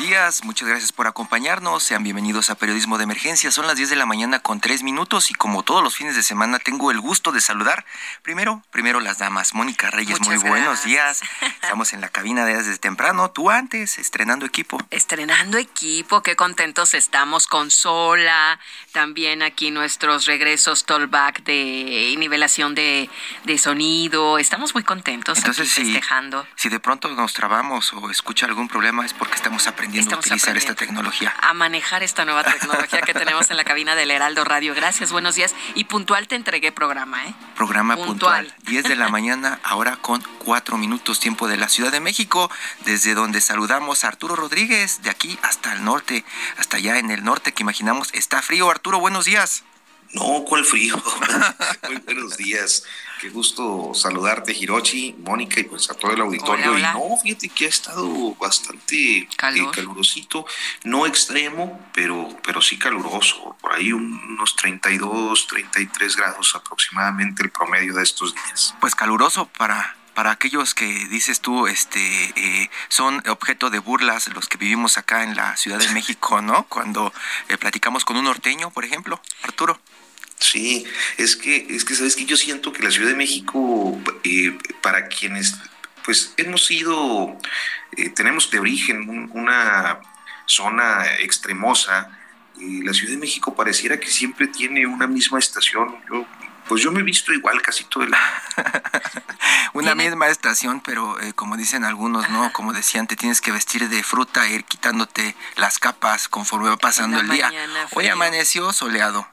Días, muchas gracias por acompañarnos. Sean bienvenidos a Periodismo de Emergencia. Son las 10 de la mañana con 3 minutos y como todos los fines de semana tengo el gusto de saludar primero, primero las damas. Mónica Reyes, muy buenos días. Estamos en la cabina de desde temprano. Tú antes, estrenando equipo. Estrenando equipo, qué contentos estamos con Sola. También aquí nuestros regresos tollback de nivelación de, de sonido. Estamos muy contentos Entonces, aquí si, festejando. si de pronto nos trabamos o escucha algún problema es porque estamos aprendiendo Estamos a utilizar aprendiendo esta tecnología. A manejar esta nueva tecnología que tenemos en la cabina del Heraldo Radio. Gracias, buenos días. Y puntual te entregué programa, ¿eh? Programa puntual. Puntual. 10 de la mañana, ahora con 4 minutos tiempo de la Ciudad de México, desde donde saludamos a Arturo Rodríguez, de aquí hasta el norte, hasta allá en el norte que imaginamos está frío. Arturo, buenos días. No, ¿cuál frío? Muy buenos días. Qué gusto saludarte, Hirochi, Mónica y pues a todo el auditorio. Hola, hola. Y no, fíjate que ha estado bastante eh, Calor. calurosito, no extremo, pero, pero sí caluroso. Por ahí unos 32, 33 grados aproximadamente el promedio de estos días. Pues caluroso para para aquellos que dices tú, este, eh, son objeto de burlas los que vivimos acá en la Ciudad de México, ¿no? Cuando eh, platicamos con un norteño, por ejemplo, Arturo. Sí, es que, es que sabes que yo siento que la Ciudad de México, eh, para quienes pues hemos sido, eh, tenemos de origen un- una zona extremosa, y la Ciudad de México pareciera que siempre tiene una misma estación. Yo, pues yo me he visto igual casi todo el año. Una Tiene- misma estación, pero eh, como dicen algunos, ¿no? Como decían, te tienes que vestir de fruta e ir quitándote las capas conforme va pasando la el día. Hoy amaneció soleado.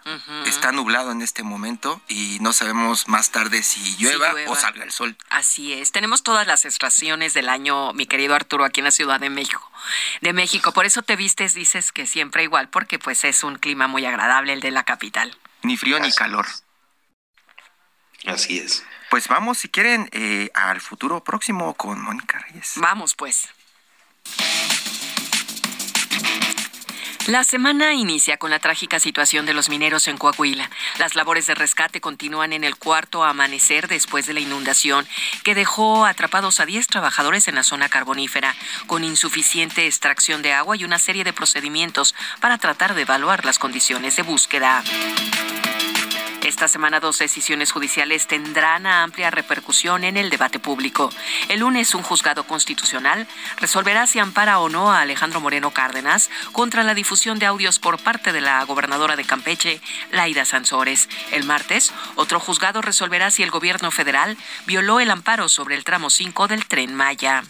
Está nublado en este momento y no sabemos más tarde si llueva, llueva. o salga el sol. Así es. Tenemos todas las estaciones del año, mi querido Arturo, aquí en la Ciudad de México. De México. Por eso te vistes, dices que siempre igual, porque pues es un clima muy agradable el de la capital. Ni frío ni calor. Así es. Pues vamos, si quieren, eh, al futuro próximo con Mónica Reyes. Vamos pues. La semana inicia con la trágica situación de los mineros en Coahuila. Las labores de rescate continúan en el cuarto amanecer después de la inundación que dejó atrapados a 10 trabajadores en la zona carbonífera con insuficiente extracción de agua y una serie de procedimientos para tratar de evaluar las condiciones de búsqueda. Esta semana dos decisiones judiciales tendrán amplia repercusión en el debate público. El lunes un juzgado constitucional resolverá si ampara o no a Alejandro Moreno Cárdenas contra la difusión de audios por parte de la gobernadora de Campeche, Laida Sansores. El martes otro juzgado resolverá si el gobierno federal violó el amparo sobre el tramo 5 del tren Maya.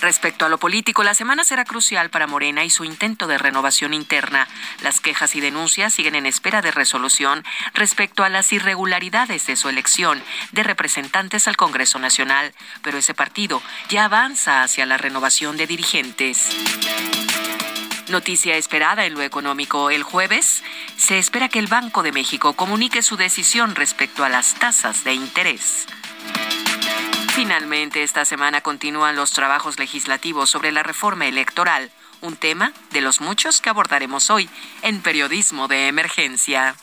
Respecto a lo político, la semana será crucial para Morena y su intento de renovación interna. Las quejas y denuncias siguen en espera de resolución respecto a las irregularidades de su elección de representantes al Congreso Nacional, pero ese partido ya avanza hacia la renovación de dirigentes. Noticia esperada en lo económico. El jueves se espera que el Banco de México comunique su decisión respecto a las tasas de interés. Finalmente, esta semana continúan los trabajos legislativos sobre la reforma electoral, un tema de los muchos que abordaremos hoy en Periodismo de Emergencia.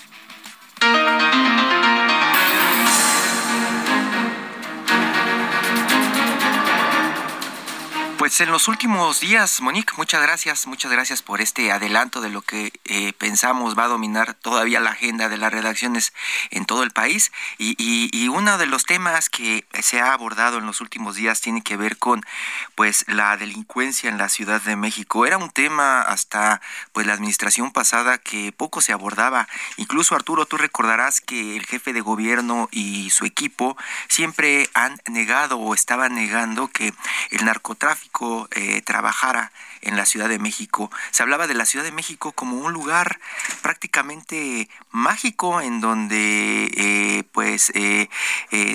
Pues en los últimos días, Monique, muchas gracias, muchas gracias por este adelanto de lo que eh, pensamos va a dominar todavía la agenda de las redacciones en todo el país. Y, y, uno de los temas que se ha abordado en los últimos días tiene que ver con pues la delincuencia en la Ciudad de México. Era un tema hasta pues la administración pasada que poco se abordaba. Incluso Arturo, tú recordarás que el jefe de gobierno y su equipo siempre han negado o estaban negando que el narcotráfico eh, trabajara en la Ciudad de México. Se hablaba de la Ciudad de México como un lugar prácticamente mágico en donde eh, pues eh,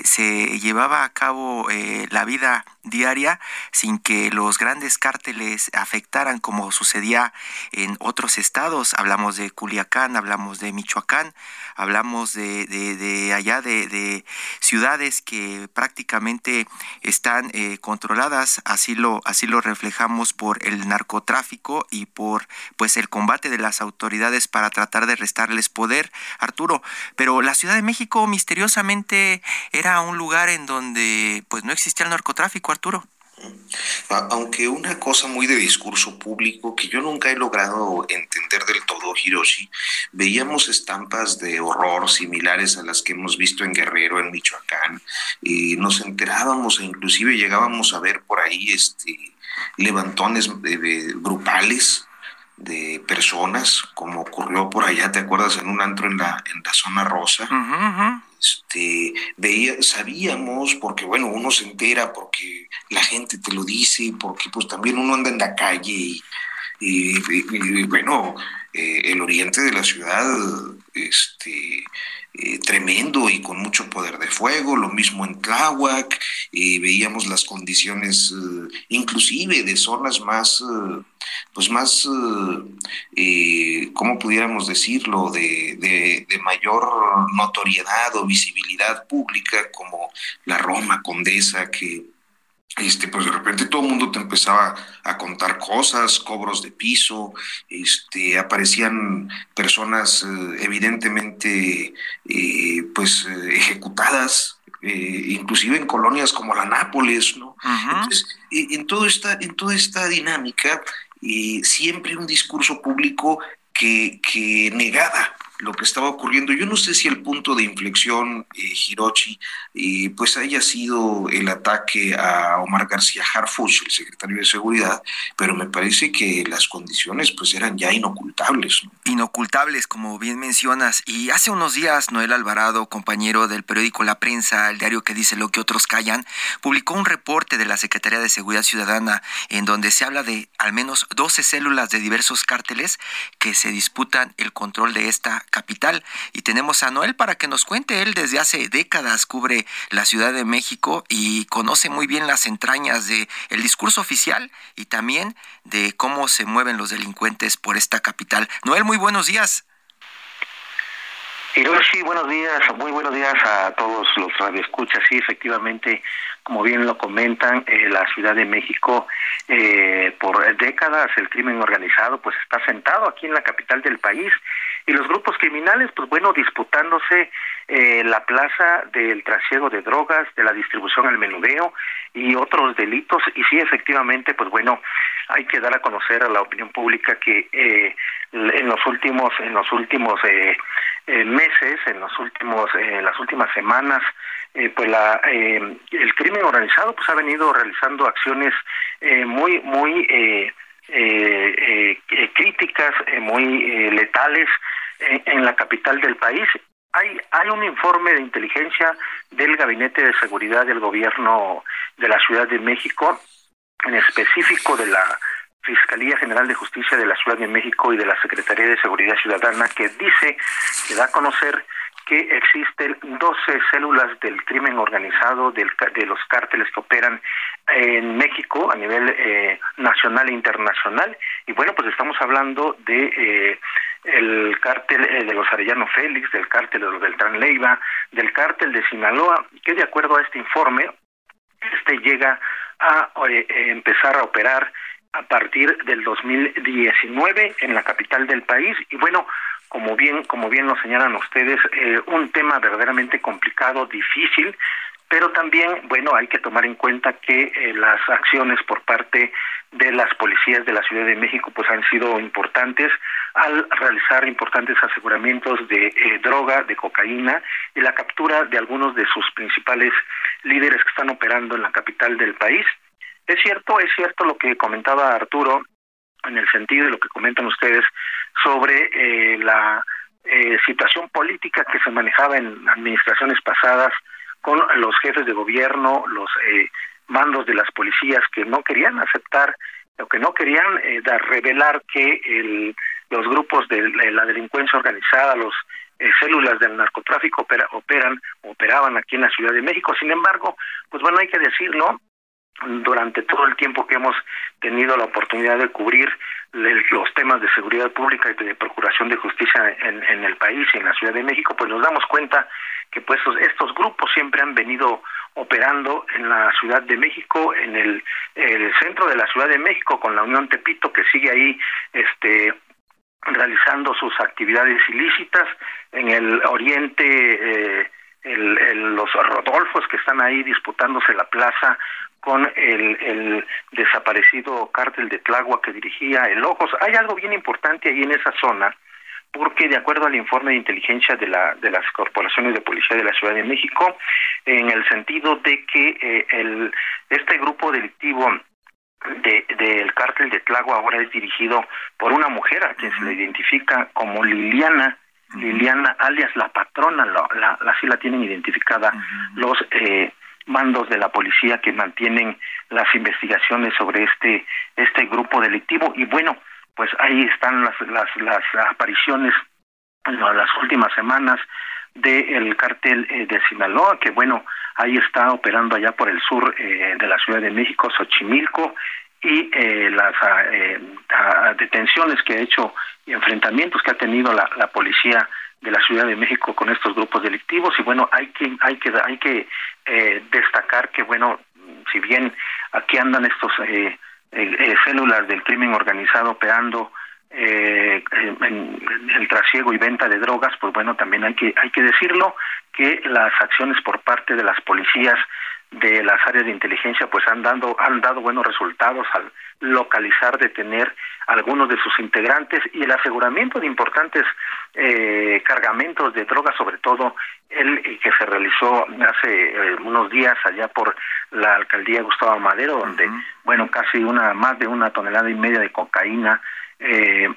se llevaba a cabo la vida diaria sin que los grandes cárteles afectaran como sucedía en otros estados. Hablamos de Culiacán, hablamos de Michoacán, hablamos de, de, allá de, ciudades que prácticamente están eh, controladas, así lo, así lo reflejamos por el narcotráfico y por pues el combate de las autoridades para tratar de restarles poder, Arturo. Pero la Ciudad de México misteriosamente era un lugar en donde pues no existía el narcotráfico, Arturo. Aunque una cosa muy de discurso público que yo nunca he logrado entender del todo, Hiroshi, veíamos estampas de horror similares a las que hemos visto en Guerrero, en Michoacán, y nos enterábamos e inclusive llegábamos a ver por ahí este, levantones grupales de personas, como ocurrió por allá, ¿te acuerdas? En un antro en la, en la zona rosa. Este, veía, sabíamos, porque bueno, uno se entera, porque la gente te lo dice, porque pues también uno anda en la calle y, bueno, eh, el oriente de la ciudad, este, eh, tremendo y con mucho poder de fuego, lo mismo en Tláhuac, eh, veíamos las condiciones inclusive de zonas más, pues más, ¿cómo pudiéramos decirlo?, de, de, mayor notoriedad o visibilidad pública como la Roma Condesa que este, pues de repente todo el mundo te empezaba a contar cosas, cobros de piso, este, aparecían personas eh, evidentemente eh, pues eh, ejecutadas, inclusive en colonias como la Nápoles, ¿no? Entonces, en, todo esta, en toda esta dinámica, siempre un discurso público que, que negaba lo que estaba ocurriendo. Yo no sé si el punto de inflexión, eh, Hirochi, eh, pues haya sido el ataque a Omar García Harfuch, el secretario de Seguridad, pero me parece que las condiciones pues eran ya inocultables. Inocultables, como bien mencionas. Y hace unos días, Noel Alvarado, compañero del periódico La Prensa, el diario que dice lo que otros callan, publicó un reporte de la Secretaría de Seguridad Ciudadana en donde se habla de al menos 12 células de diversos cárteles que se disputan el control de esta capital. Y tenemos a Noel para que nos cuente. Él desde hace décadas cubre la Ciudad de México y conoce muy bien las entrañas de el discurso oficial y también de cómo se mueven los delincuentes por esta capital. Noel, muy buenos días. Hiroshi, buenos días, muy buenos días a todos los radioescuchas. Sí, efectivamente, como bien lo comentan, eh, la Ciudad de México eh, por décadas el crimen organizado pues está sentado aquí en la capital del país y los grupos criminales pues bueno disputándose eh, la plaza del trasiego de drogas, de la distribución al menudeo y otros delitos. Y sí efectivamente pues bueno hay que dar a conocer a la opinión pública que eh, en los últimos en los últimos eh, meses en los últimos en las últimas semanas pues la el crimen organizado pues ha venido realizando acciones muy muy críticas muy letales en la capital del país hay, hay un informe de inteligencia del Gabinete de Seguridad del Gobierno de la Ciudad de México, en específico de la Fiscalía General de Justicia de la Ciudad de México y de la Secretaría de Seguridad Ciudadana, que dice, que da a conocer que existen 12 células del crimen organizado del, de los cárteles que operan en México a nivel eh, nacional e internacional. Y bueno, pues estamos hablando de eh, el cártel eh, de los Arellano Félix, del cártel de los Beltrán Leiva, del cártel de Sinaloa, que de acuerdo a este informe, este llega a eh, empezar a operar a partir del 2019 en la capital del país. Y bueno, como bien como bien lo señalan ustedes, eh, un tema verdaderamente complicado, difícil, pero también, bueno, hay que tomar en cuenta que eh, las acciones por parte de las policías de la Ciudad de México pues han sido importantes al realizar importantes aseguramientos de eh, droga, de cocaína y la captura de algunos de sus principales líderes que están operando en la capital del país. Es cierto, es cierto lo que comentaba Arturo en el sentido de lo que comentan ustedes sobre eh, la situación política que se manejaba en administraciones pasadas con los jefes de gobierno, los eh, mandos de las policías que no querían aceptar o que no querían eh, dar, revelar que el, los grupos de la delincuencia organizada, los eh, células del narcotráfico operan, operaban aquí en la Ciudad de México. Sin embargo, pues bueno, hay que decirlo, durante todo el tiempo que hemos tenido la oportunidad de cubrir los temas de seguridad pública y de procuración de justicia en, en, el país y en la Ciudad de México, pues nos damos cuenta que pues estos grupos siempre han venido operando en la Ciudad de México, en el, centro de la Ciudad de México, con la Unión Tepito, que sigue ahí este realizando sus actividades ilícitas, en el oriente eh, el, los Rodolfos que están ahí disputándose la plaza con el, el desaparecido cártel de Tlagua que dirigía el Ojos. Hay algo bien importante ahí en esa zona, porque de acuerdo al informe de inteligencia de, la, de las corporaciones de policía de la Ciudad de México, en el sentido de que eh, el, este grupo delictivo de, del cártel de Tlagua ahora es dirigido por una mujer a quien se le identifica como Liliana, Liliana alias la patrona, la, la, así la tienen identificada los eh, mandos de la policía que mantienen las investigaciones sobre este este grupo delictivo. Y bueno pues ahí están las las, las apariciones en las últimas semanas del cártel eh, de Sinaloa que bueno ahí está operando allá por el sur eh, de la Ciudad de México Xochimilco y eh, las detenciones que ha hecho y enfrentamientos que ha tenido la, la policía de la Ciudad de México con estos grupos delictivos. Y bueno hay que hay que hay que eh, destacar que bueno si bien aquí andan estos eh, eh, células del crimen organizado operando en, en, el trasiego y venta de drogas pues bueno también hay que hay que decirlo que las acciones por parte de las policías de las áreas de inteligencia pues han dado han dado buenos resultados al localizar detener algunos de sus integrantes y el aseguramiento de importantes eh, cargamentos de drogas sobre todo el, que se realizó hace eh, unos días allá por la alcaldía Gustavo Madero donde bueno casi una más de una tonelada y media de cocaína eh,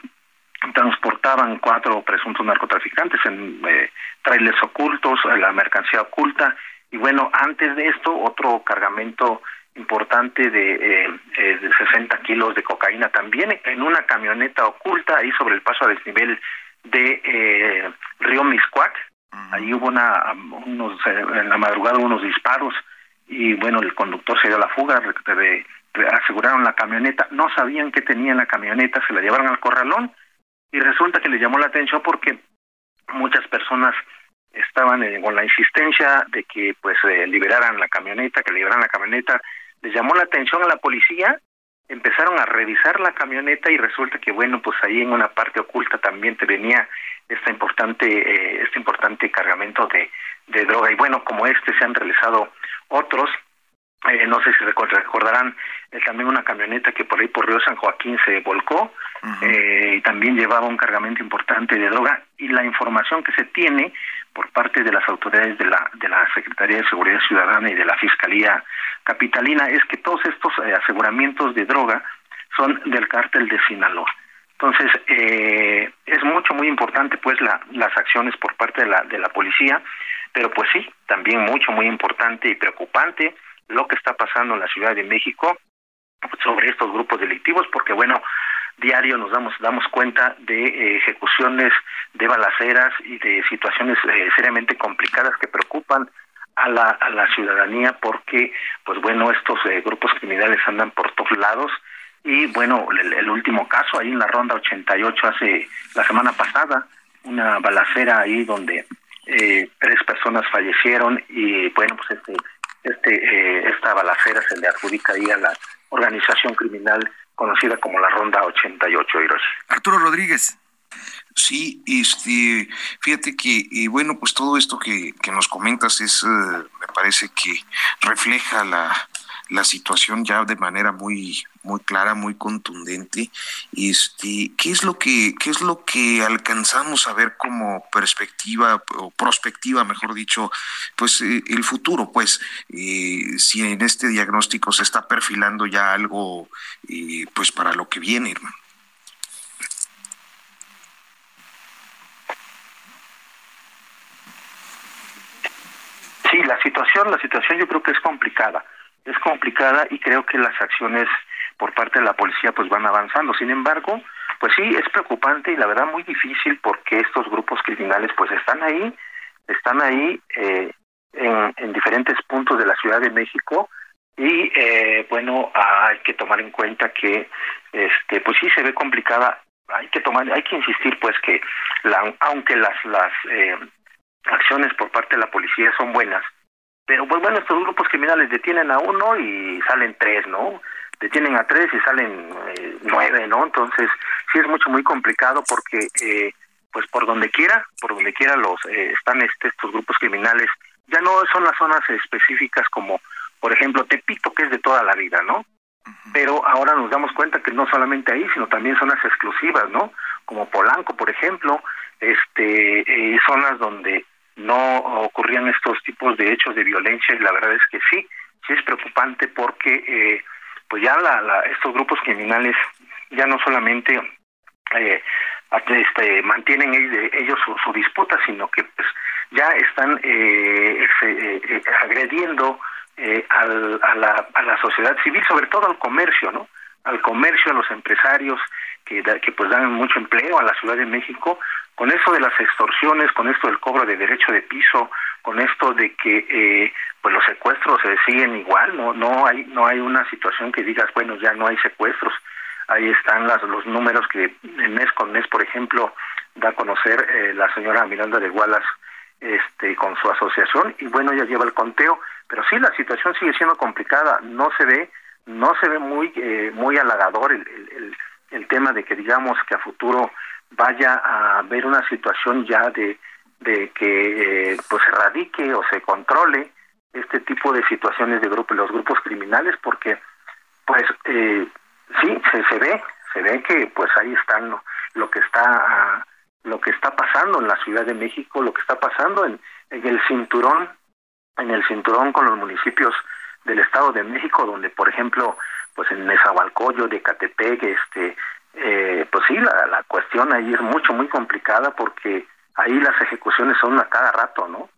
transportaban cuatro presuntos narcotraficantes en eh, trailers ocultos, la mercancía oculta y bueno, antes de esto, otro cargamento importante de, eh, eh de 60 kilos de cocaína también en una camioneta oculta ahí sobre el paso a desnivel de eh, Río Miscuac. Ahí hubo una, unos, eh, en la madrugada unos disparos y bueno, el conductor se dio a la fuga, aseguraron la camioneta, no sabían qué tenía en la camioneta, se la llevaron al corralón y resulta que le llamó la atención porque muchas personas estaban con la insistencia de que pues eh, liberaran la camioneta, que liberaran la camioneta, les llamó la atención a la policía, empezaron a revisar la camioneta y resulta que bueno, pues ahí en una parte oculta también te venía esta importante eh, este importante cargamento de, de droga. Y bueno, como este se han realizado otros eh, no sé si recordarán eh, también una camioneta que por ahí por Río San Joaquín se volcó eh, y también llevaba un cargamento importante de droga. Y la información que se tiene por parte de las autoridades de la de la Secretaría de Seguridad Ciudadana y de la Fiscalía Capitalina es que todos estos aseguramientos de droga son del cártel de Sinaloa. Entonces, eh, es mucho, muy importante pues la, las acciones por parte de la, de la policía, pero pues sí, también mucho, muy importante y preocupante lo que está pasando en la Ciudad de México sobre estos grupos delictivos, porque bueno, diario nos damos damos cuenta de eh, ejecuciones de balaceras y de situaciones eh, seriamente complicadas que preocupan a la, a la ciudadanía porque pues bueno estos eh, grupos criminales andan por todos lados. Y bueno el, el, último caso ahí en la ronda 88 hace la semana pasada una balacera ahí donde tres personas fallecieron y bueno pues este este eh, esta balacera se le adjudica ahí a la organización criminal conocida como la Ronda 88, Hiroshi. Arturo Rodríguez. Sí, este, fíjate que, y bueno, pues todo esto que, que nos comentas es, uh, me parece que refleja la, la situación ya de manera muy muy clara, muy contundente. Este, ¿qué es lo que qué es lo que alcanzamos a ver como perspectiva o prospectiva, mejor dicho, pues eh, el futuro, pues eh, si en este diagnóstico se está perfilando ya algo eh, pues para lo que viene, hermano. Sí, la situación, la situación yo creo que es complicada es complicada y creo que las acciones por parte de la policía pues van avanzando. Sin embargo, pues sí, es preocupante y la verdad muy difícil porque estos grupos criminales pues están ahí, están ahí eh, en, en, diferentes puntos de la Ciudad de México y eh, bueno, hay que tomar en cuenta que este pues sí se ve complicada, hay que tomar, hay que insistir pues que la, aunque las las eh, acciones por parte de la policía son buenas, pero pues bueno, estos grupos criminales detienen a uno y salen tres, ¿no? Detienen a tres y salen eh, nueve, ¿no? Entonces, sí es mucho, muy complicado porque, eh, pues por donde quiera, por donde quiera los eh, están este, estos grupos criminales, ya no son las zonas específicas como, por ejemplo, Tepito, que es de toda la vida, ¿no? Pero ahora nos damos cuenta que no solamente ahí, sino también zonas exclusivas, ¿no? Como Polanco, por ejemplo, este, zonas donde no ocurrían estos tipos de hechos de violencia y la verdad es que sí, sí es preocupante porque eh, pues ya la, estos grupos criminales ya no solamente eh, este, mantienen ellos su, disputa, sino que pues ya están eh, eh agrediendo al, a, la, a la sociedad civil, sobre todo al comercio, ¿no? Al comercio, a los empresarios que, que pues dan mucho empleo a la Ciudad de México, con eso de las extorsiones, con esto del cobro de derecho de piso, con esto de que eh, pues los secuestros se siguen igual, no no hay no hay una situación que digas bueno ya no hay secuestros, ahí están las, los números que mes con mes por ejemplo da a conocer eh, la señora Miranda de Gualas este con su asociación. Y bueno ya lleva el conteo, pero sí la situación sigue siendo complicada, no se ve no se ve muy eh, muy halagador el, el, el tema de que digamos que a futuro vaya a haber una situación ya de, de que eh, pues se radique o se controle este tipo de situaciones de grupos los grupos criminales porque pues eh, sí se, ve se ve que pues ahí están lo, que está lo que está pasando en la Ciudad de México lo que está pasando en, en el cinturón en el cinturón con los municipios del Estado de México donde por ejemplo pues en Nezahualcóyotl, de Catepec, este eh, pues sí, la, la cuestión ahí es mucho, muy complicada porque ahí las ejecuciones son a cada rato, ¿no?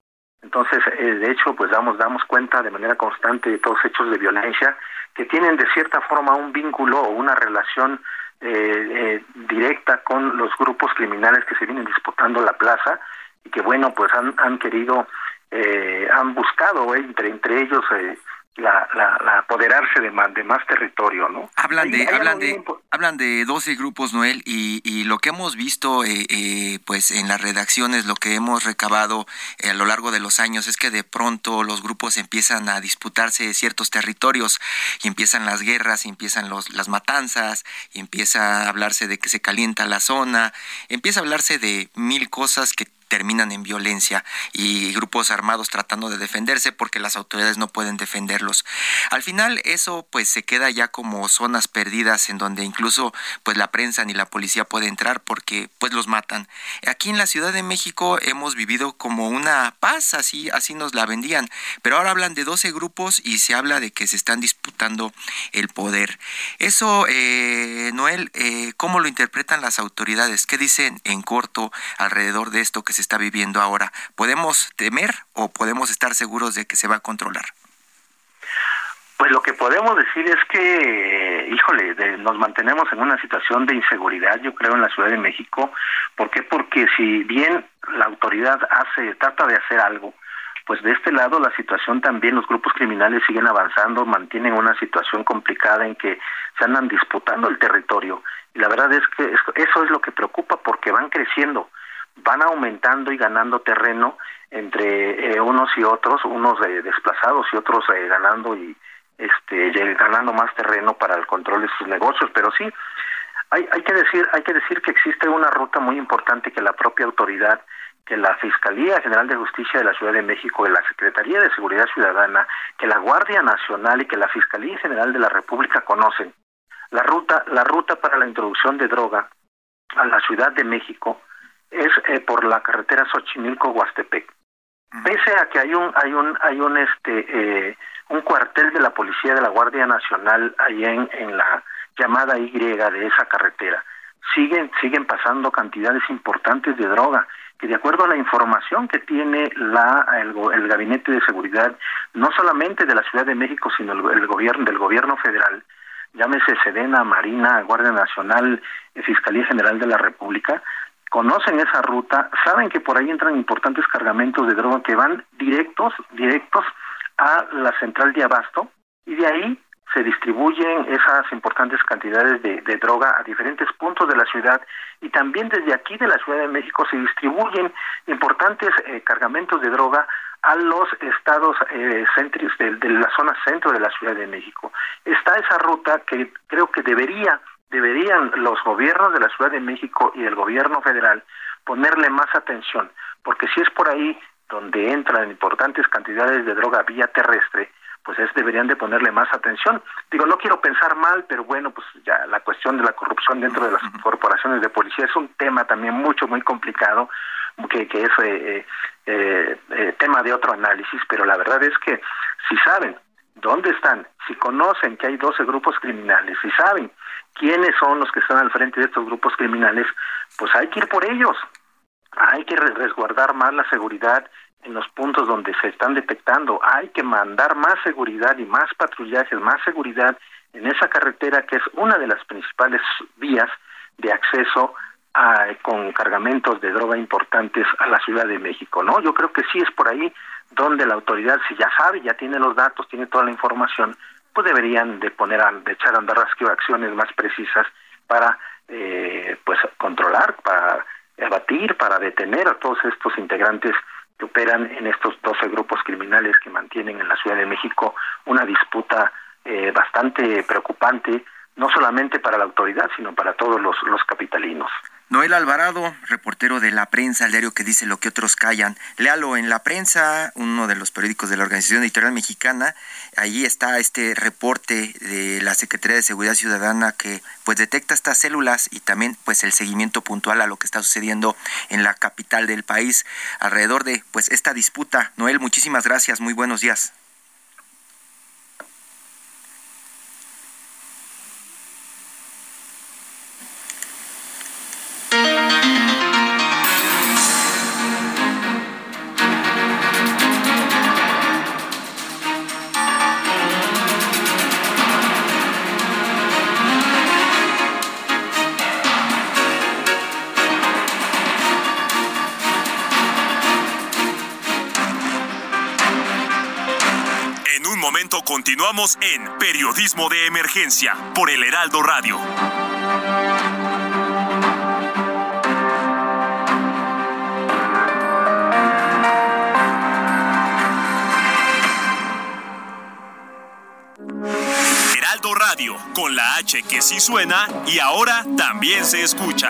Entonces, eh, de hecho, pues damos, damos cuenta de manera constante de todos hechos de violencia que tienen de cierta forma un vínculo o una relación eh, eh, directa con los grupos criminales que se vienen disputando la plaza y que, bueno, pues han, han querido, eh, han buscado entre, entre ellos eh, la, la, apoderarse de más, de más territorio, ¿no? Hablan de, hablan de, hablan de 12 grupos, Noel, y, y lo que hemos visto, eh, eh, pues en las redacciones, lo que hemos recabado eh, a lo largo de los años es que de pronto los grupos empiezan a disputarse ciertos territorios y empiezan las guerras, y empiezan los, las matanzas, y empieza a hablarse de que se calienta la zona, empieza a hablarse de mil cosas que terminan en violencia y grupos armados tratando de defenderse porque las autoridades no pueden defenderlos. Al final eso pues se queda ya como zonas perdidas en donde incluso pues la prensa ni la policía puede entrar porque pues los matan. Aquí en la Ciudad de México hemos vivido como una paz, así así nos la vendían, pero ahora hablan de 12 grupos y se habla de que se están disputando el poder. Eso eh, Noel, eh, ¿cómo lo interpretan las autoridades? ¿Qué dicen en corto alrededor de esto que se está viviendo ahora. ¿Podemos temer o podemos estar seguros de que se va a controlar? Pues lo que podemos decir es que, híjole, nos mantenemos en una situación de inseguridad, yo creo, en la Ciudad de México. ¿Por qué? Porque si bien la autoridad hace, trata de hacer algo, pues de este lado la situación también, los grupos criminales siguen avanzando, mantienen una situación complicada en que se andan disputando el territorio. Y la verdad es que eso es lo que preocupa porque van creciendo van aumentando y ganando terreno entre eh, unos y otros, unos eh, desplazados y otros eh, ganando y este ganando más terreno para el control de sus negocios, pero sí hay, hay que decir hay que decir que existe una ruta muy importante que la propia autoridad que la Fiscalía General de Justicia de la Ciudad de México, que la Secretaría de Seguridad Ciudadana, que la Guardia Nacional y que la Fiscalía General de la República conocen. La ruta, la ruta para la introducción de droga a la Ciudad de México es eh, por la carretera Xochimilco-Huastepec. Pese a que hay un hay un hay un este eh, un cuartel de la policía de la Guardia Nacional ahí en, en la llamada Y de esa carretera, siguen siguen pasando cantidades importantes de droga que de acuerdo a la información que tiene la, el, Gabinete de Seguridad, no solamente de la Ciudad de México, sino el, gobierno del gobierno federal, llámese Sedena, Marina, Guardia Nacional, Fiscalía General de la República, conocen esa ruta, saben que por ahí entran importantes cargamentos de droga que van directos, directos a la central de abasto y de ahí se distribuyen esas importantes cantidades de, droga a diferentes puntos de la ciudad y también desde aquí de la Ciudad de México se distribuyen importantes eh, cargamentos de droga a los estados eh, de, de, la zona centro de la Ciudad de México. Está esa ruta que creo que debería deberían los gobiernos de la Ciudad de México y del gobierno federal ponerle más atención, porque si es por ahí donde entran importantes cantidades de droga vía terrestre, pues es deberían de ponerle más atención. Digo, no quiero pensar mal, pero bueno, pues ya la cuestión de la corrupción dentro de las corporaciones de policía es un tema también mucho, muy complicado, que, que es eh, eh, eh, tema de otro análisis, pero la verdad es que si saben dónde están, si conocen que hay 12 grupos criminales, si saben quiénes son los que están al frente de estos grupos criminales, pues hay que ir por ellos, hay que resguardar más la seguridad en los puntos donde se están detectando. Hay que mandar más seguridad y más patrullajes, más seguridad en esa carretera que es una de las principales vías de acceso a, con cargamentos de droga importantes a la Ciudad de México, ¿no? Yo creo que sí es por ahí donde la autoridad, si ya sabe, ya tiene los datos, tiene toda la información, pues deberían de poner a, de echar a andar acciones más precisas para eh, pues controlar, para abatir, para detener a todos estos integrantes que operan en estos 12 grupos criminales que mantienen en la Ciudad de México una disputa eh, bastante preocupante, no solamente para la autoridad, sino para todos los, los capitalinos. Noel Alvarado, reportero de La Prensa, el diario que dice lo que otros callan. Léalo en La Prensa, uno de los periódicos de la Organización Editorial Mexicana. Allí está este reporte de la Secretaría de Seguridad Ciudadana que pues detecta estas células y también pues el seguimiento puntual a lo que está sucediendo en la capital del país alrededor de pues esta disputa. Noel, muchísimas gracias. Muy buenos días. Continuamos en Periodismo de Emergencia por el Heraldo Radio. Heraldo Radio, con la H que sí suena y ahora también se escucha.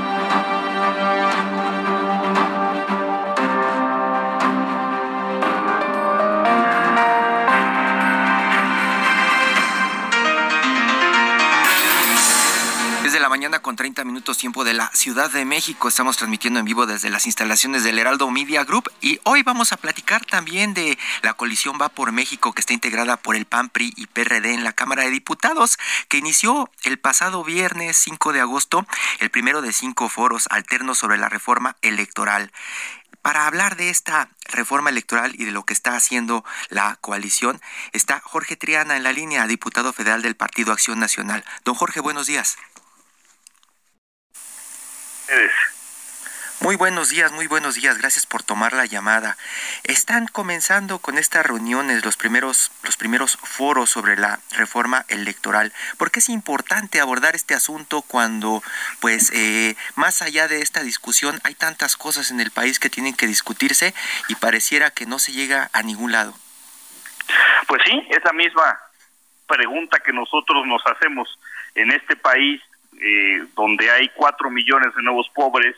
Con 30 minutos tiempo de la Ciudad de México. Estamos transmitiendo en vivo desde las instalaciones del Heraldo Media Group y hoy vamos a platicar también de la coalición Va por México que está integrada por el PAN, PRI y PRD en la Cámara de Diputados que inició el pasado viernes 5 de agosto el primero de cinco foros alternos sobre la reforma electoral. Para hablar de esta reforma electoral y de lo que está haciendo la coalición, está Jorge Triana en la línea, diputado federal del Partido Acción Nacional. Don Jorge, buenos días. Muy buenos días, muy buenos días. Gracias por tomar la llamada. Están comenzando con estas reuniones los primeros los primeros foros sobre la reforma electoral. ¿Por qué es importante abordar este asunto cuando, pues, eh, más allá de esta discusión, hay tantas cosas en el país que tienen que discutirse y pareciera que no se llega a ningún lado? Pues sí, esa misma pregunta que nosotros nos hacemos en este país eh, donde hay cuatro millones de nuevos pobres.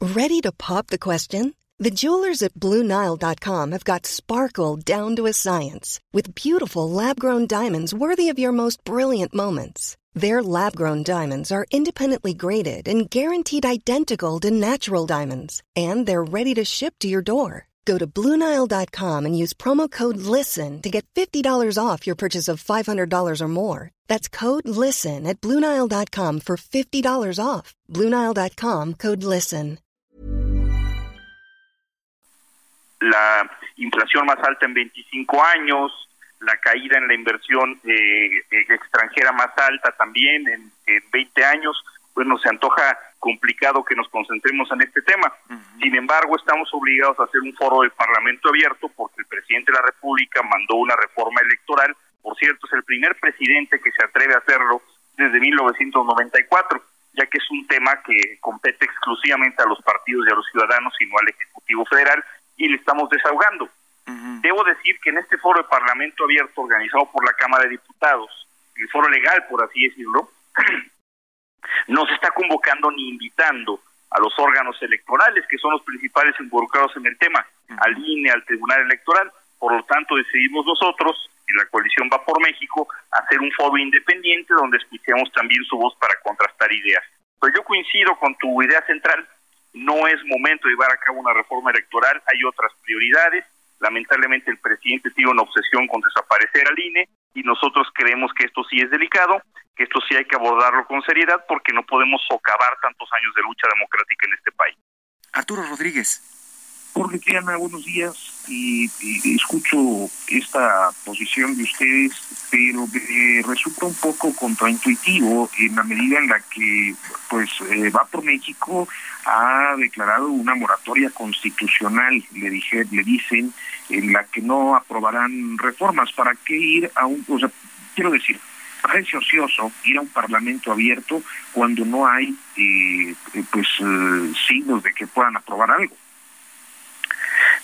Ready to pop the question? The jewelers at BlueNile.com have got sparkle down to a science with beautiful lab-grown diamonds worthy of your most brilliant moments. Their lab-grown diamonds are independently graded and guaranteed identical to natural diamonds, and they're ready to ship to your door. Go to Bluenile.com and use promo code LISTEN to get $50 off your purchase of $500 or more. That's code LISTEN at Bluenile.com for $50 off. Bluenile.com code LISTEN. La inflación más alta en 25 años, la caída en la inversión eh, extranjera más alta también en, en 20 años. Bueno, se antoja complicado que nos concentremos en este tema. Sin embargo, estamos obligados a hacer un foro del Parlamento abierto porque el presidente de la República mandó una reforma electoral. Por cierto, es el primer presidente que se atreve a hacerlo desde 1994, ya que es un tema que compete exclusivamente a los partidos y a los ciudadanos y no al Ejecutivo Federal, y le estamos desahogando. Debo decir que en este foro de Parlamento abierto organizado por la Cámara de Diputados, el foro legal, por así decirlo, no se está convocando ni invitando a los órganos electorales, que son los principales involucrados en el tema, al INE, al Tribunal Electoral. Por lo tanto, decidimos nosotros, en la coalición Va por México, hacer un foro independiente donde escuchemos también su voz para contrastar ideas. Pero yo coincido con tu idea central, no es momento de llevar a cabo una reforma electoral, hay otras prioridades. Lamentablemente el presidente tiene una obsesión con desaparecer al INE y nosotros creemos que esto sí es delicado, que esto sí hay que abordarlo con seriedad porque no podemos socavar tantos años de lucha democrática en este país. Arturo Rodríguez. Jorge Triana, buenos días. Y, escucho esta posición de ustedes, pero resulta un poco contraintuitivo en la medida en la que, pues, eh, va por México ha declarado una moratoria constitucional, le dije, le dicen, en la que no aprobarán reformas. ¿Para qué ir a un, o sea, quiero decir, parece ocioso ir a un parlamento abierto cuando no hay, eh, pues, eh, signos de que puedan aprobar algo?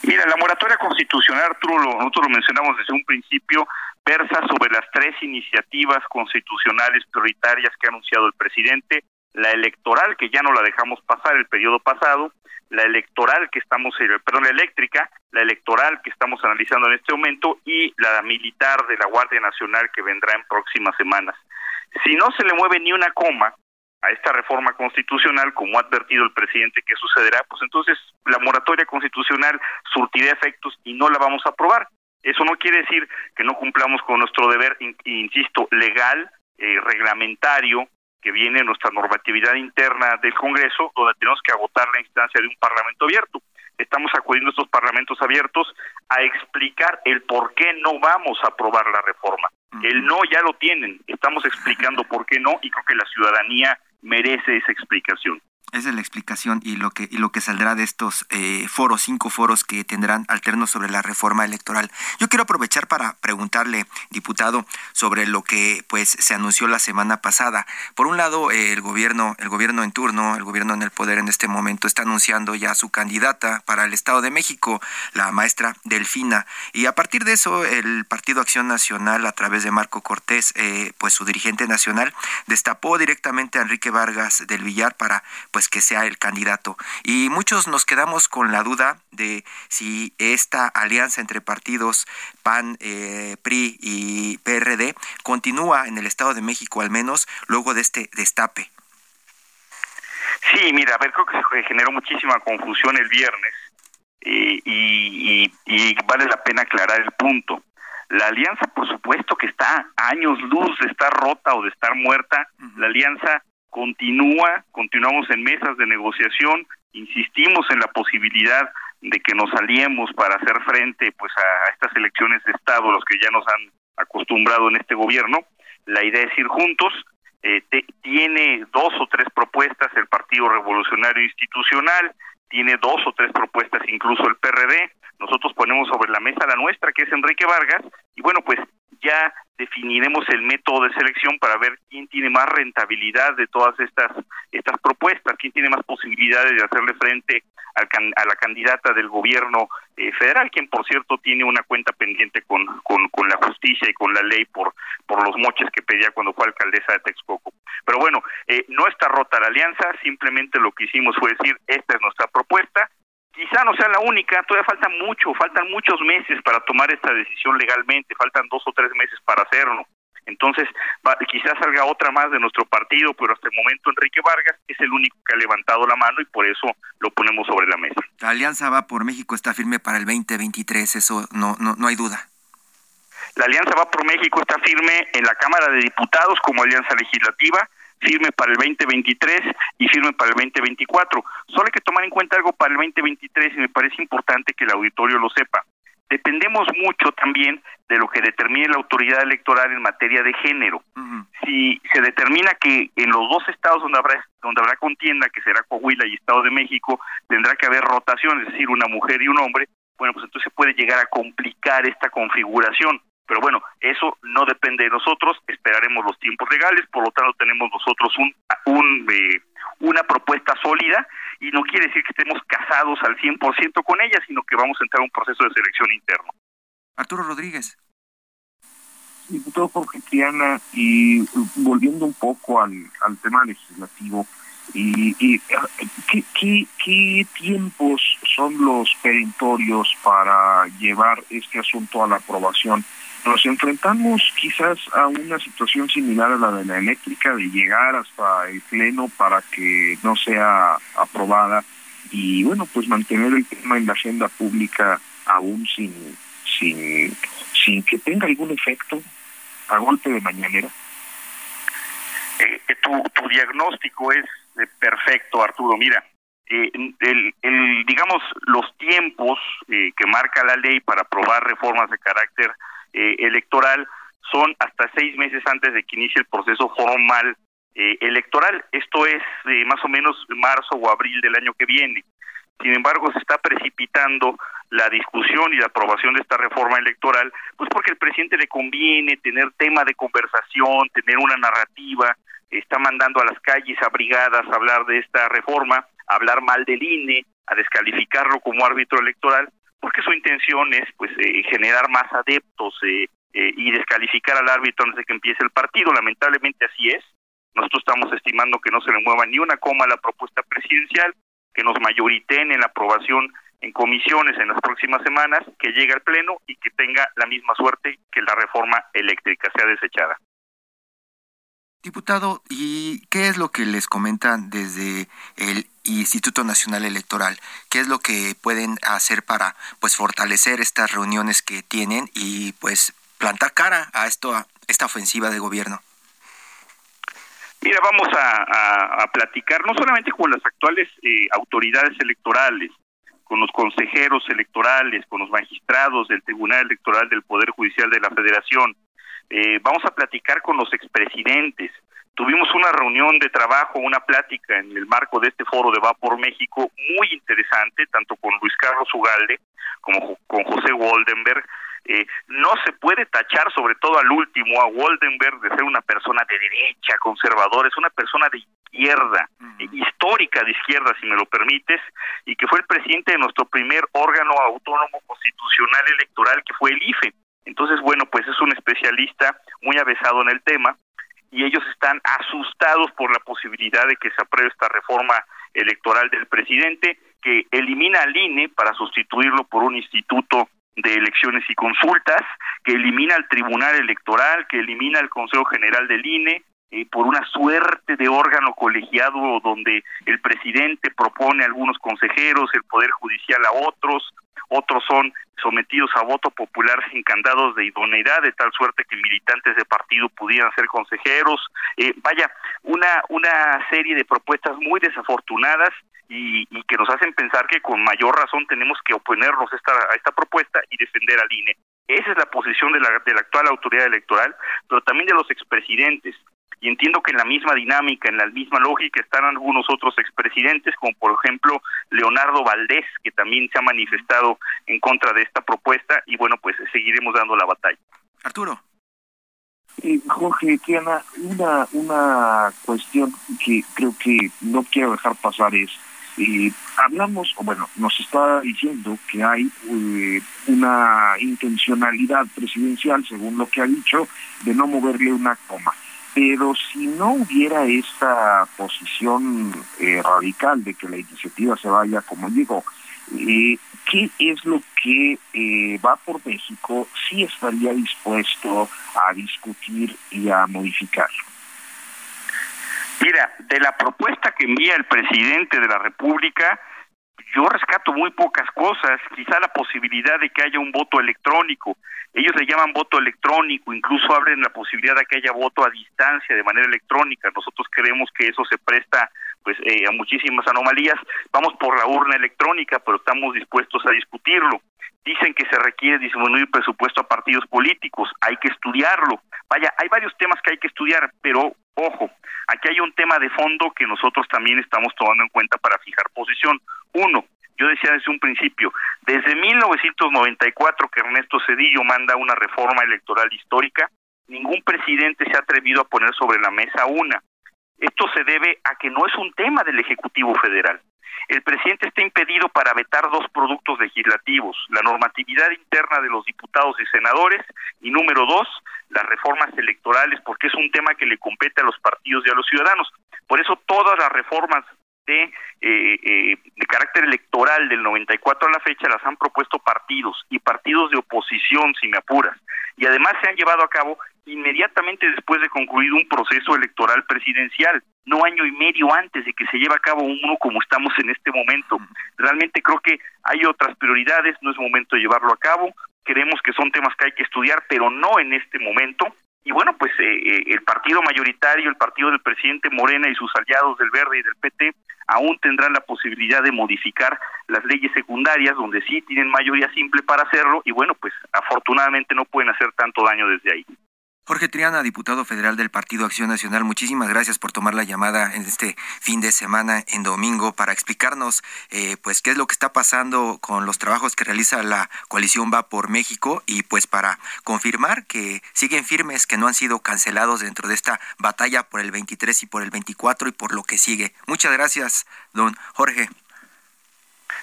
Mira, la moratoria constitucional, Arturo, nosotros lo mencionamos desde un principio, versa sobre las tres iniciativas constitucionales prioritarias que ha anunciado el presidente, la electoral, que ya no la dejamos pasar el periodo pasado, la electoral que estamos, eh, perdón, la eléctrica, la electoral que estamos analizando en este momento y la militar de la Guardia Nacional que vendrá en próximas semanas. Si no se le mueve ni una coma a esta reforma constitucional, como ha advertido el presidente que sucederá, pues entonces la moratoria constitucional surtirá efectos y no la vamos a aprobar. Eso no quiere decir que no cumplamos con nuestro deber, insisto, legal, eh, reglamentario, que viene nuestra normatividad interna del Congreso, donde tenemos que agotar la instancia de un Parlamento abierto. Estamos acudiendo a estos parlamentos abiertos a explicar el por qué no vamos a aprobar la reforma. El no ya lo tienen, estamos explicando por qué no y creo que la ciudadanía merece esa explicación. Esa es la explicación y lo que, y lo que saldrá de estos eh, foros, cinco foros que tendrán alternos sobre la reforma electoral. Yo quiero aprovechar para preguntarle, diputado, sobre lo que pues se anunció la semana pasada. Por un lado, el gobierno, el gobierno en turno, el gobierno en el poder en este momento está anunciando ya su candidata para el Estado de México, la maestra Delfina. Y a partir de eso, el Partido Acción Nacional, a través de Marco Cortés, eh, pues su dirigente nacional, destapó directamente a Enrique Vargas del Villar para pues que sea el candidato. Y muchos nos quedamos con la duda de si esta alianza entre partidos PAN, eh, PRI y PRD continúa en el Estado de México, al menos luego de este destape. Sí, mira, a ver, creo que se generó muchísima confusión el viernes eh, y, vale la pena aclarar el punto. La alianza, por supuesto, que está años luz de estar rota o de estar muerta. La alianza continúa, continuamos en mesas de negociación, insistimos en la posibilidad de que nos aliemos para hacer frente pues a estas elecciones de estado, los que ya nos han acostumbrado en este gobierno. La idea es ir juntos. Eh, tiene dos o tres propuestas el Partido Revolucionario Institucional, tiene dos o tres propuestas incluso el PRD. Nosotros ponemos sobre la mesa la nuestra, que es Enrique Vargas, y bueno, pues ya definiremos el método de selección para ver quién tiene más rentabilidad de todas estas estas propuestas, quién tiene más posibilidades de hacerle frente a la candidata del gobierno eh, federal, quien por cierto tiene una cuenta pendiente con, con, la justicia y con la ley por, por los moches que pedía cuando fue alcaldesa de Texcoco. Pero bueno, eh, no está rota la alianza, simplemente lo que hicimos fue decir, esta es nuestra propuesta, quizá no sea la única, todavía falta mucho, faltan muchos meses para tomar esta decisión legalmente, faltan dos o tres meses para hacerlo. Entonces, quizás salga otra más de nuestro partido, pero hasta el momento Enrique Vargas es el único que ha levantado la mano y por eso lo ponemos sobre la mesa. La Alianza Va por México está firme para el 2023, eso no, no, no hay duda. La Alianza Va por México está firme en la Cámara de Diputados como alianza legislativa, firme para el 2023 y firme para el 2024. Solo hay que tomar en cuenta algo para el 2023 y me parece importante que el auditorio lo sepa. Dependemos mucho también de lo que determine la autoridad electoral en materia de género. Si se determina que en los dos estados donde habrá donde habrá contienda, que será Coahuila y Estado de México, tendrá que haber rotación, es decir, una mujer y un hombre, bueno, pues entonces puede llegar a complicar esta configuración. Pero bueno, eso no depende de nosotros, esperaremos los tiempos legales, por lo tanto tenemos nosotros un, un eh, una propuesta sólida y no quiere decir que estemos casados al 100% con ella, sino que vamos a entrar a un proceso de selección interno. Arturo Rodríguez. Diputado Jorge Triana, y volviendo un poco al, al tema legislativo, y, y ¿qué, qué, qué tiempos son los perentorios para llevar este asunto a la aprobación? Nos enfrentamos quizás a una situación similar a la de la eléctrica, de llegar hasta el pleno para que no sea aprobada y bueno, pues mantener el tema en la agenda pública aún sin, sin, sin que tenga algún efecto a golpe de mañanera. Eh, tu, tu diagnóstico es eh, perfecto, Arturo. Mira, eh, el, el, digamos, los tiempos eh, que marca la ley para aprobar reformas de carácter eh, electoral son hasta seis meses antes de que inicie el proceso formal eh, electoral. Esto es eh, más o menos marzo o abril del año que viene. Sin embargo, se está precipitando la discusión y la aprobación de esta reforma electoral, pues porque al presidente le conviene tener tema de conversación, tener una narrativa, está mandando a las calles a brigadas a hablar de esta reforma, a hablar mal del INE, a descalificarlo como árbitro electoral, porque su intención es pues eh, generar más adeptos eh, eh, y descalificar al árbitro antes de que empiece el partido. Lamentablemente así es. Nosotros estamos estimando que no se le mueva ni una coma a la propuesta presidencial, que nos mayoriten en la aprobación en comisiones en las próximas semanas, que llegue al Pleno y que tenga la misma suerte que la reforma eléctrica sea desechada. Diputado, ¿y qué es lo que les comentan desde el Instituto Nacional Electoral? ¿Qué es lo que pueden hacer para pues fortalecer estas reuniones que tienen y pues plantar cara a esto a esta ofensiva de gobierno? Mira, vamos a, platicar no solamente con las actuales eh, autoridades electorales, con los consejeros electorales, con los magistrados del Tribunal Electoral del Poder Judicial de la Federación, eh, vamos a platicar con los expresidentes. Tuvimos una reunión de trabajo, una plática en el marco de este foro de Va por México muy interesante, tanto con Luis Carlos Ugalde como con José Waldenberg. Eh, no se puede tachar, sobre todo al último, a Waldenberg de ser una persona de derecha, conservadora, es una persona de izquierda, histórica de izquierda, si me lo permites, y que fue el presidente de nuestro primer órgano autónomo constitucional electoral, que fue el IFE. Entonces, bueno, pues es un especialista muy avesado en el tema y ellos están asustados por la posibilidad de que se apruebe esta reforma electoral del presidente que elimina al INE para sustituirlo por un instituto de elecciones y consultas, que elimina al Tribunal Electoral, que elimina al Consejo General del INE, eh, por una suerte de órgano colegiado donde el presidente propone a algunos consejeros, el Poder Judicial a otros, otros son sometidos a voto popular sin candados de idoneidad, de tal suerte que militantes de partido pudieran ser consejeros. Eh, vaya, una, una serie de propuestas muy desafortunadas y, que nos hacen pensar que con mayor razón tenemos que oponernos esta, a esta propuesta y defender al INE. Esa es la posición de la, de la actual autoridad electoral, pero también de los expresidentes y entiendo que en la misma dinámica, en la misma lógica están algunos otros expresidentes, como por ejemplo Leonardo Valdés, que también se ha manifestado en contra de esta propuesta, y bueno, pues seguiremos dando la batalla. Arturo. Eh, Jorge, Tiana, una, una cuestión que creo que no quiero dejar pasar es, eh, hablamos, o bueno, nos está diciendo que hay eh, una intencionalidad presidencial, según lo que ha dicho, de no moverle una coma. Pero si no hubiera esta posición eh, radical de que la iniciativa se vaya, como digo, eh, ¿qué es lo que eh, va por México sí estaría dispuesto a discutir y a modificar? Mira, de la propuesta que envía el presidente de la República, yo rescato muy pocas cosas, quizá la posibilidad de que haya un voto electrónico. Ellos le llaman voto electrónico, incluso abren la posibilidad de que haya voto a distancia de manera electrónica. Nosotros creemos que eso se presta pues eh, a muchísimas anomalías. Vamos por la urna electrónica, pero estamos dispuestos a discutirlo. Dicen que se requiere disminuir presupuesto a partidos políticos, hay que estudiarlo. Vaya, hay varios temas que hay que estudiar, pero ojo, hay un tema de fondo que nosotros también estamos tomando en cuenta para fijar posición. Uno, yo decía desde un principio, desde 1994 que Ernesto Cedillo manda una reforma electoral histórica, ningún presidente se ha atrevido a poner sobre la mesa una. Esto se debe a que no es un tema del Ejecutivo Federal. El presidente está impedido para vetar dos productos legislativos, la normatividad interna de los diputados y senadores y número dos, las reformas electorales, porque es un tema que le compete a los partidos y a los ciudadanos. Por eso todas las reformas de, eh, eh, de carácter electoral del 94 a la fecha las han propuesto partidos y partidos de oposición, si me apuras. Y además se han llevado a cabo inmediatamente después de concluir un proceso electoral presidencial, no año y medio antes de que se lleve a cabo uno como estamos en este momento. Realmente creo que hay otras prioridades, no es momento de llevarlo a cabo, creemos que son temas que hay que estudiar, pero no en este momento, y bueno, pues eh, eh, el partido mayoritario, el partido del presidente Morena y sus aliados del Verde y del PT aún tendrán la posibilidad de modificar las leyes secundarias donde sí tienen mayoría simple para hacerlo y bueno, pues afortunadamente no pueden hacer tanto daño desde ahí. Jorge Triana, diputado federal del Partido Acción Nacional, muchísimas gracias por tomar la llamada en este fin de semana en domingo para explicarnos eh, pues qué es lo que está pasando con los trabajos que realiza la coalición Va por México y pues para confirmar que siguen firmes, que no han sido cancelados dentro de esta batalla por el 23 y por el 24 y por lo que sigue. Muchas gracias, don Jorge.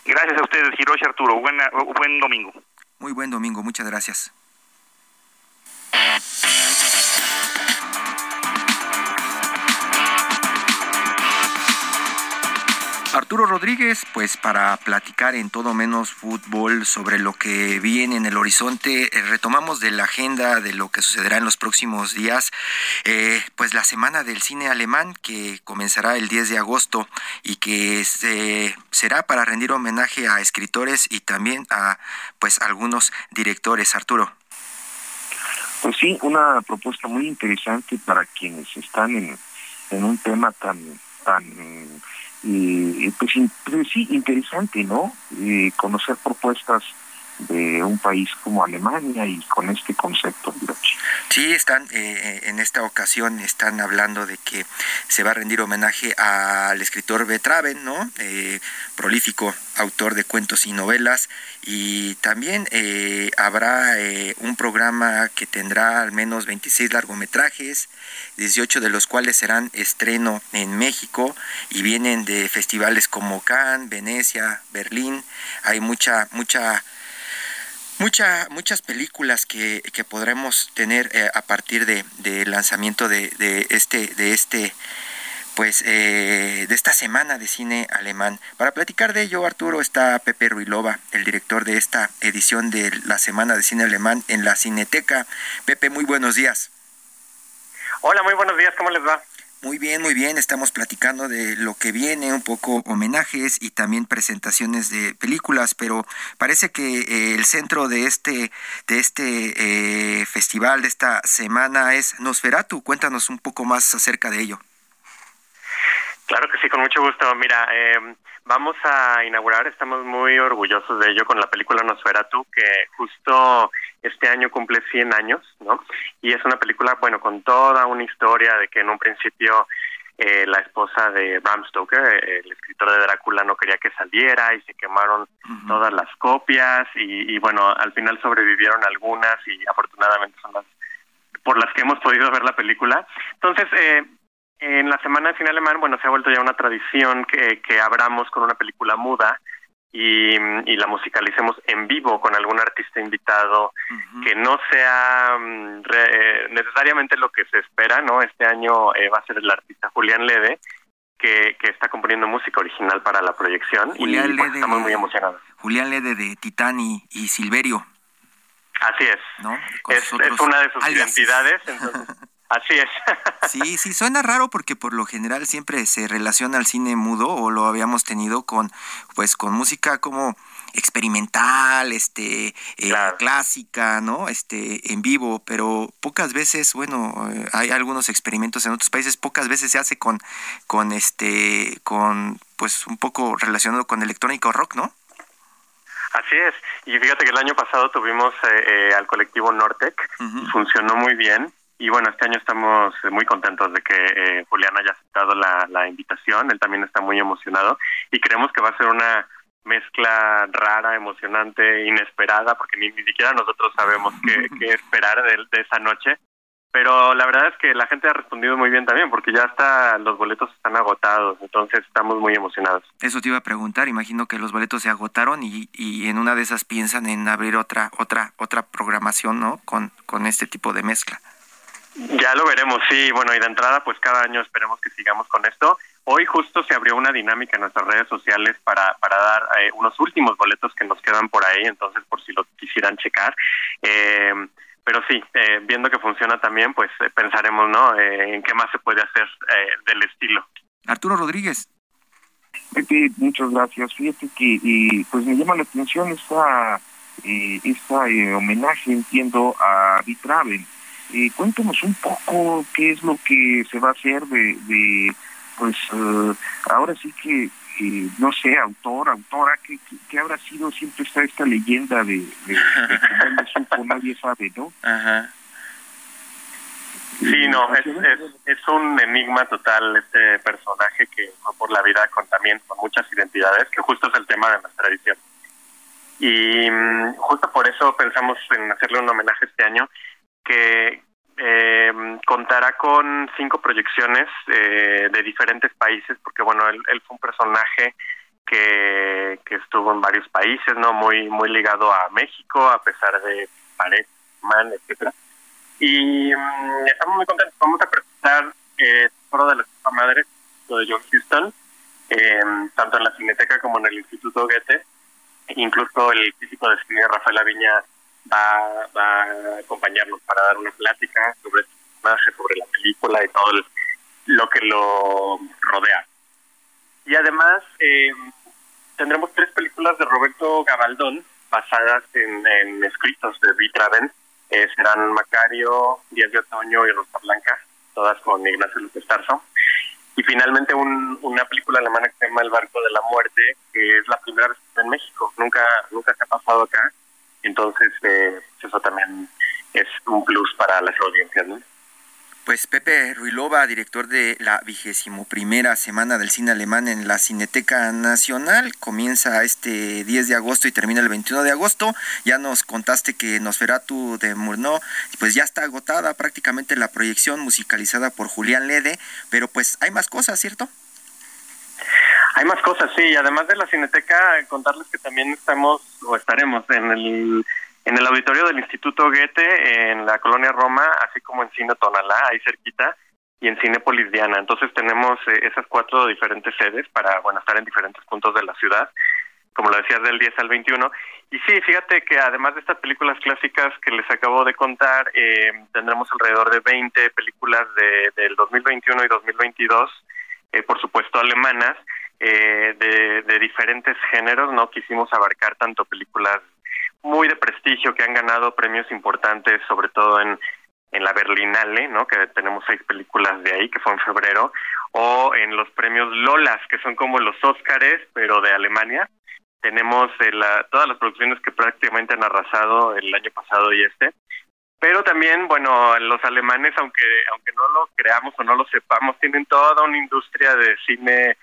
Gracias a ustedes, Hiroshi Arturo. Buena, buen domingo. Muy buen domingo, muchas gracias. Arturo Rodríguez, pues para platicar en todo menos fútbol sobre lo que viene en el horizonte, eh, retomamos de la agenda de lo que sucederá en los próximos días, eh, pues la semana del cine alemán que comenzará el 10 de agosto y que será para rendir homenaje a escritores y también a pues algunos directores. Arturo. Pues sí, una propuesta muy interesante para quienes están en, en un tema tan tan y pues, pues, sí, interesante, ¿no? Eh, conocer propuestas de un país como Alemania y con este concepto. Sí, están eh, en esta ocasión están hablando de que se va a rendir homenaje al escritor Betraven, ¿no? Eh, prolífico autor de cuentos y novelas y también eh, habrá un programa que tendrá al menos 26 largometrajes, 18 de los cuales serán estreno en México y vienen de festivales como Cannes, Venecia, Berlín. Hay mucha mucha Mucha, muchas películas que, que podremos tener eh, a partir de, lanzamiento de, de, este, de este, pues, eh, de esta semana de cine alemán. Para platicar de ello, Arturo, está Pepe Ruilova, el director de esta edición de la Semana de Cine Alemán en la Cineteca. Pepe, muy buenos días. Hola, muy buenos días, ¿cómo les va? Muy bien, muy bien. Estamos platicando de lo que viene, un poco homenajes y también presentaciones de películas, pero parece que eh, el centro de este de este eh, festival de esta semana es Nosferatu. Cuéntanos un poco más acerca de ello. Claro que sí, con mucho gusto. Mira, eh, vamos a inaugurar, estamos muy orgullosos de ello con la película Nosferatu, que justo este año cumple 100 años, ¿no? Y es una película, bueno, con toda una historia de que en un principio eh, la esposa de Bram Stoker, eh, el escritor de Drácula, no quería que saliera y se quemaron todas las copias y, y, bueno, al final sobrevivieron algunas y afortunadamente son las por las que hemos podido ver la película. Entonces, eh, en la Semana de Cine Alemán, bueno, se ha vuelto ya una tradición que, que abramos con una película muda y, y, la musicalicemos en vivo con algún artista invitado que no sea mm, necesariamente lo que se espera, ¿no? Este año eh, va a ser el artista Julián Lede, que, que está componiendo música original para la proyección Julián y pues, Lede, estamos muy emocionados. Julián Lede de Titán y, y Silverio. Así es. Es, una de sus aliases. identidades, entonces, así es. Sí, sí, suena raro porque por lo general siempre se relaciona al cine mudo o lo habíamos tenido con pues con música como experimental, este eh, clásica, ¿no? Este en vivo, pero pocas veces, bueno, eh, hay algunos experimentos en otros países, pocas veces se hace con con este con pues un poco relacionado con electrónica o rock, ¿no? Así es. Y fíjate que el año pasado tuvimos eh, eh, al colectivo Nortec, funcionó muy bien. Y bueno, este año estamos eh, muy contentos de que eh, Julián haya aceptado la, la invitación. Él también está muy emocionado y creemos que va a ser una mezcla rara, emocionante, inesperada, porque ni, ni siquiera nosotros sabemos qué, qué esperar de, de esa noche. Pero la verdad es que la gente ha respondido muy bien también, porque ya hasta los boletos están agotados, entonces estamos muy emocionados. Eso te iba a preguntar, imagino que los boletos se agotaron y, y en una de esas piensan en abrir otra otra otra programación, ¿no? Con con este tipo de mezcla. Ya lo veremos, sí, bueno, y de entrada, pues cada año esperemos que sigamos con esto. Hoy justo se abrió una dinámica en nuestras redes sociales para, para dar eh, unos últimos boletos que nos quedan por ahí, entonces por si lo quisieran checar. Eh, pero sí, eh, viendo que funciona también, pues eh, pensaremos, ¿no? Eh, en qué más se puede hacer eh, del estilo. Arturo Rodríguez. Pepe, muchas gracias. Fíjate que eh, pues me llama la atención esta, eh, esta eh, homenaje, entiendo, a Vitraven. Eh, cuéntanos un poco qué es lo que se va a hacer de, de pues, eh, ahora sí que, eh, no sé, autor, autora, ¿qué, qué, qué habrá sido? Siempre está esta leyenda de, de, de que nadie supo, nadie sabe, ¿no? Ajá. Sí, no, es, es, es un enigma total este personaje que fue por la vida con también con muchas identidades, que justo es el tema de nuestra edición. Y mm, justo por eso pensamos en hacerle un homenaje este año, que eh, contará con cinco proyecciones eh, de diferentes países, porque bueno, él, él fue un personaje que, estuvo en varios países, no muy muy ligado a México, a pesar de pared, man, etcétera. Y mm, estamos muy contentos. Vamos a presentar eh, Foro de la Copa Madre, lo de John Houston, eh, tanto en la Cineteca como en el Instituto Goethe. Incluso el físico de cine Rafael Aviña va, va a acompañarnos para dar una plática sobre este personaje, sobre la película y todo el- lo que lo rodea. Y además eh, tendremos tres películas de Roberto Gabaldón basadas en, en escritos de Vitraven. Eh, serán Macario, Díaz de Otoño y Rosa Blanca, todas con Ignacio López Tarso. Y finalmente un- una película alemana que se llama El Barco de la Muerte, que es la primera vez que está en México. Nunca, nunca se ha pasado acá. Entonces, eh, eso también es un plus para las audiencias. ¿no? Pues Pepe Ruilova, director de la vigésimo primera semana del cine alemán en la Cineteca Nacional, comienza este 10 de agosto y termina el 21 de agosto. Ya nos contaste que Nosferatu de Murnau, pues ya está agotada prácticamente la proyección musicalizada por Julián Lede, pero pues hay más cosas, ¿cierto? Hay más cosas, sí, además de la Cineteca, contarles que también estamos o estaremos en el en el auditorio del Instituto Goethe, en la colonia Roma, así como en Cine Tonalá, ahí cerquita, y en Cinépolis Diana. Entonces tenemos eh, esas cuatro diferentes sedes para, bueno, estar en diferentes puntos de la ciudad, como lo decías, del 10 al 21. Y sí, fíjate que además de estas películas clásicas que les acabo de contar, eh, tendremos alrededor de 20 películas de, del 2021 y 2022, eh, por supuesto alemanas, eh, de, diferentes géneros. No quisimos abarcar tanto películas muy de prestigio que han ganado premios importantes, sobre todo en, en la Berlinale, ¿no? que tenemos seis películas de ahí, que fue en febrero, o en los premios Lolas, que son como los Óscares, pero de Alemania. Tenemos eh, la, todas las producciones que prácticamente han arrasado el año pasado y este. Pero también, bueno, los alemanes, aunque aunque no lo creamos o no lo sepamos, tienen toda una industria de cine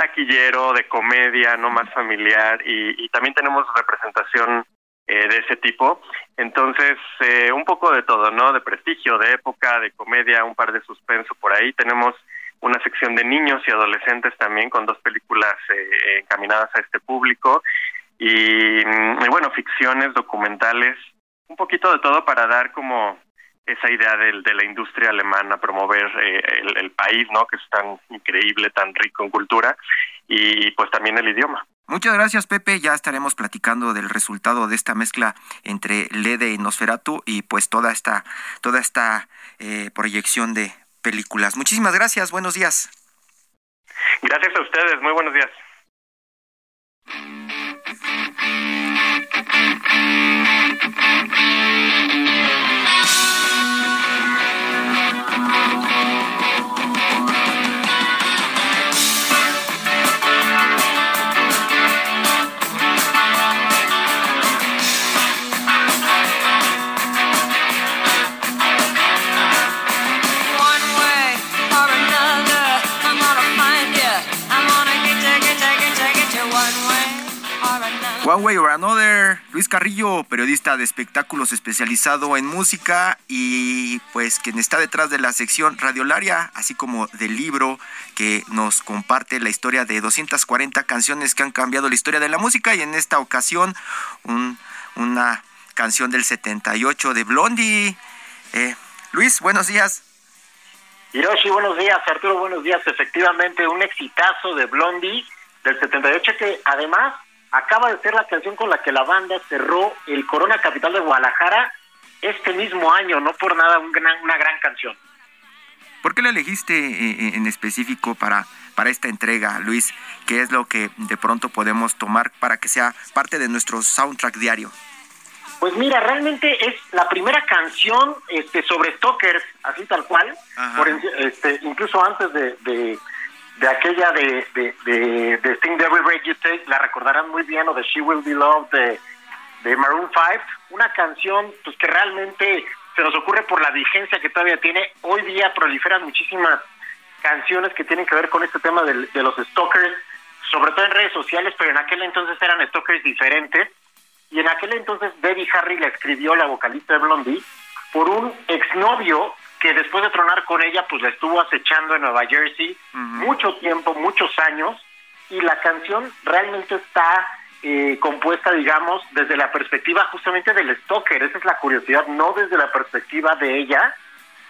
taquillero, de comedia, no más familiar, y, y también tenemos representación eh, de ese tipo. Entonces, eh, un poco de todo, ¿no? De prestigio, de época, de comedia, un par de suspenso por ahí. Tenemos una sección de niños y adolescentes también con dos películas eh, encaminadas a este público. Y, y, bueno, ficciones, documentales, un poquito de todo para dar como esa idea de, de la industria alemana, promover eh, el, el, país, ¿no? Que es tan increíble, tan rico en cultura, y pues también el idioma. Muchas gracias, Pepe. Ya estaremos platicando del resultado de esta mezcla entre Lede y Nosferatu y pues toda esta, toda esta eh, proyección de películas. Muchísimas gracias. Buenos días. Gracias a ustedes. Muy buenos días. One Way or Another, Luis Carrillo, periodista de espectáculos especializado en música y pues quien está detrás de la sección radiolaria, así como del libro que nos comparte la historia de 240 canciones que han cambiado la historia de la música y en esta ocasión una canción del 78 de Blondie. Eh, Luis, buenos días. Hiroshi, buenos días. Arturo, buenos días. Efectivamente, un exitazo de Blondie del 78 que además acaba de ser la canción con la que la banda cerró el Corona Capital de Guadalajara este mismo año, no por nada una gran canción. ¿Por qué la elegiste eh, eh, en específico para, para esta entrega, Luis? ¿Qué es lo que de pronto podemos tomar para que sea parte de nuestro soundtrack diario? Pues mira, realmente es la primera canción este, sobre Stalkers, así tal cual, por, este, incluso antes de de aquella de, de, de, de Sting Every Break You Take, la recordarán muy bien, o de She Will Be Loved de, de Maroon 5, una canción pues que realmente se nos ocurre por la vigencia que todavía tiene. Hoy día proliferan muchísimas canciones que tienen que ver con este tema de, de los stalkers, sobre todo en redes sociales, pero en aquel entonces eran stalkers diferentes. Y en aquel entonces Debbie Harry le escribió, la vocalista de Blondie, por un exnovio que después de tronar con ella, pues la estuvo acechando en Nueva Jersey mucho tiempo, muchos años, y la canción realmente está eh, compuesta, digamos, desde la perspectiva justamente del stalker, esa es la curiosidad, no desde la perspectiva de ella,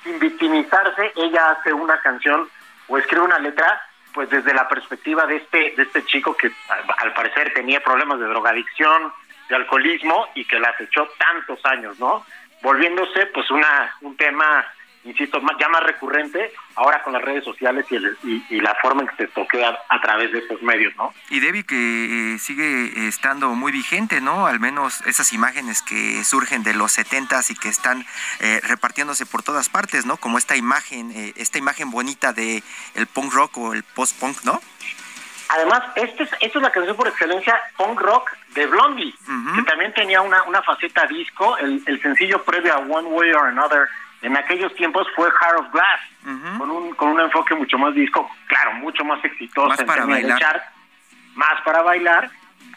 sin victimizarse, ella hace una canción o escribe una letra pues desde la perspectiva de este de este chico que al, parecer tenía problemas de drogadicción, de alcoholismo y que la acechó tantos años, ¿no? Volviéndose pues una un tema insisto, ya más recurrente ahora con las redes sociales y, y, la forma en que se toquea a través de estos medios, ¿no? Y Debbie que eh, sigue estando muy vigente, ¿no? Al menos esas imágenes que surgen de los setentas y que están eh, repartiéndose por todas partes, ¿no? Como esta imagen, eh, esta imagen bonita de el punk rock o el post punk, ¿no? Además, este es, esta es la canción por excelencia punk rock de Blondie, que también tenía una, una faceta disco, el, el sencillo previo a One Way or Another en aquellos tiempos fue Heart of Glass, con, un, con un enfoque mucho más disco, claro, mucho más exitoso más para bailar. más para bailar.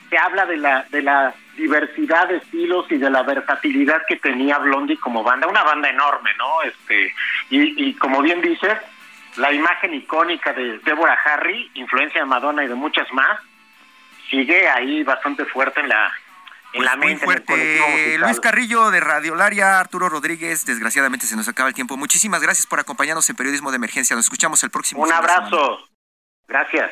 Se habla de la, de la diversidad de estilos y de la versatilidad que tenía Blondie como banda, una banda enorme, ¿no? Este, y, y como bien dices, la imagen icónica de Deborah Harry, influencia de Madonna y de muchas más, sigue ahí bastante fuerte en la muy fuerte. Luis Carrillo de Radiolaria, Arturo Rodríguez, desgraciadamente se nos acaba el tiempo. Muchísimas gracias por acompañarnos en Periodismo de Emergencia. Nos escuchamos el próximo. Un abrazo. Gracias.